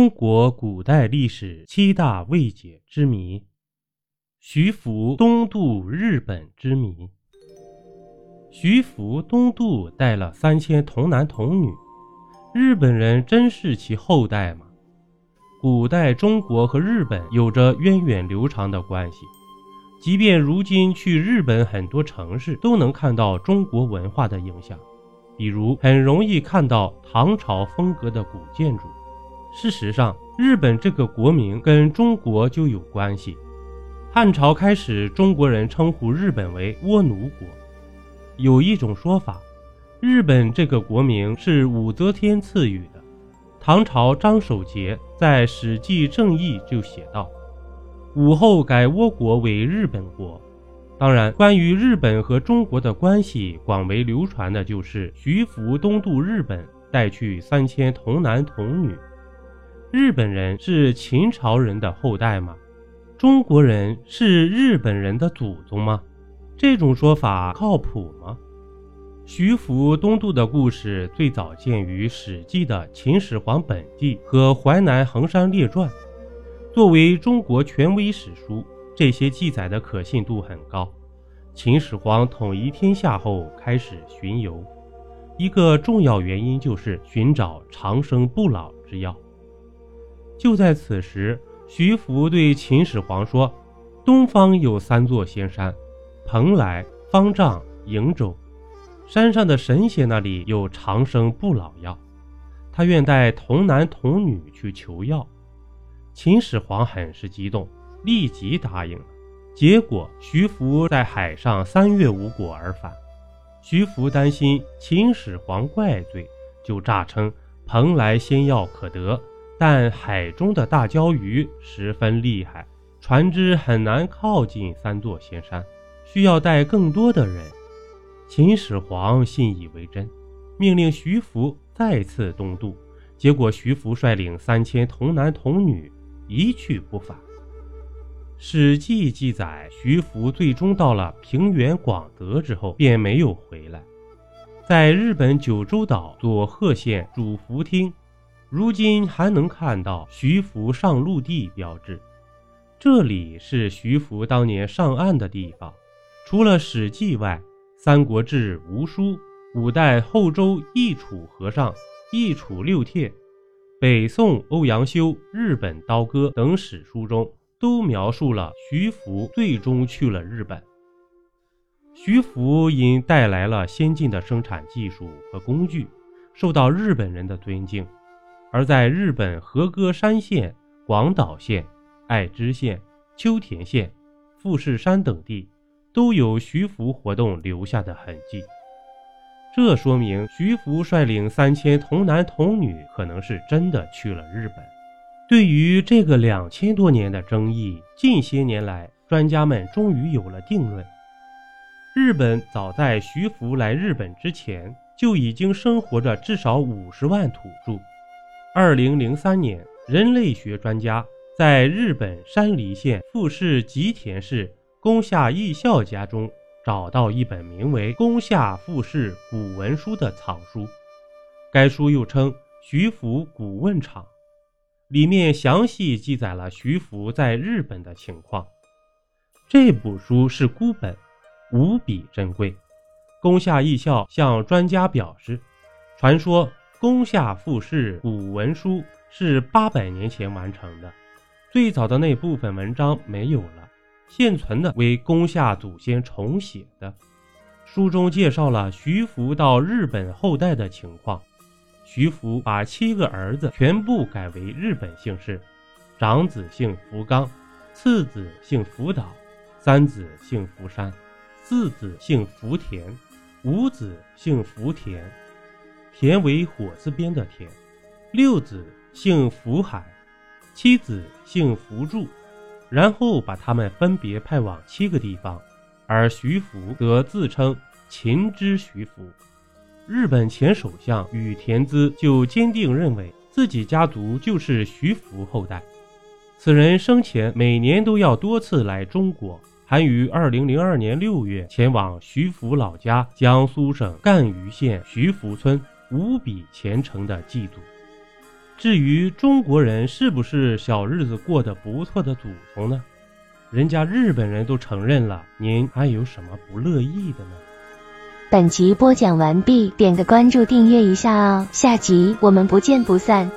中国古代历史七大未解之谜：徐福东渡日本之谜。徐福东渡带了三千童男童女，日本人真是其后代吗？古代中国和日本有着源远流长的关系，即便如今去日本很多城市都能看到中国文化的影响，比如很容易看到唐朝风格的古建筑。事实上，日本这个国名跟中国就有关系。汉朝开始，中国人称呼日本为倭奴国。有一种说法，日本这个国名是武则天赐予的。唐朝张守节在《史记正义》就写道：“武后改倭国为日本国。”当然，关于日本和中国的关系，广为流传的就是徐福东渡日本，带去三千童男童女。日本人是秦朝人的后代吗？中国人是日本人的祖宗吗？这种说法靠谱吗？徐福东渡的故事最早见于《史记》的《秦始皇本纪》和《淮南衡山列传》。作为中国权威史书，这些记载的可信度很高。秦始皇统一天下后开始巡游，一个重要原因就是寻找长生不老之药。就在此时，徐福对秦始皇说：“东方有三座仙山，蓬莱、方丈、瀛洲。山上的神仙那里有长生不老药，他愿带童男童女去求药。”秦始皇很是激动，立即答应了。结果，徐福在海上三月无果而返。徐福担心秦始皇怪罪，就诈称蓬莱仙药可得。但海中的大礁鱼十分厉害，船只很难靠近三座仙山，需要带更多的人。秦始皇信以为真，命令徐福再次东渡。结果，徐福率领三千童男童女一去不返。《史记》记载，徐福最终到了平原广德之后，便没有回来，在日本九州岛佐贺县主福町。如今还能看到徐福上陆地标志，这里是徐福当年上岸的地方。除了《史记》外，《三国志》《吴书》五代后周易楚和尚《易楚六帖》，北宋欧阳修《日本刀歌》等史书中都描述了徐福最终去了日本。徐福因带来了先进的生产技术和工具，受到日本人的尊敬。而在日本和歌山县、广岛县、爱知县、秋田县、富士山等地，都有徐福活动留下的痕迹。这说明徐福率领三千童男童女，可能是真的去了日本。对于这个两千多年的争议，近些年来，专家们终于有了定论：日本早在徐福来日本之前，就已经生活着至少五十万土著。二零零三年，人类学专家在日本山梨县富士吉田市宫下义孝家中找到一本名为《宫下富士古文书》的藏书，该书又称《徐福古问场》，里面详细记载了徐福在日本的情况。这部书是孤本，无比珍贵。宫下义孝向专家表示，传说。宫下富士古文书是八百年前完成的，最早的那部分文章没有了，现存的为宫下祖先重写的。书中介绍了徐福到日本后代的情况。徐福把七个儿子全部改为日本姓氏，长子姓福冈，次子姓福岛，三子姓福山，四子姓福田，五子姓福田。田为火字边的田，六子姓福海，七子姓福柱，然后把他们分别派往七个地方，而徐福则自称秦之徐福。日本前首相羽田资就坚定认为自己家族就是徐福后代。此人生前每年都要多次来中国，还于二零零二年六月前往徐福老家江苏省赣榆县徐福村。无比虔诚的祭祖，至于中国人是不是小日子过得不错的祖宗呢？人家日本人都承认了，您还有什么不乐意的呢？本集播讲完毕，点个关注，订阅一下哦，下集我们不见不散。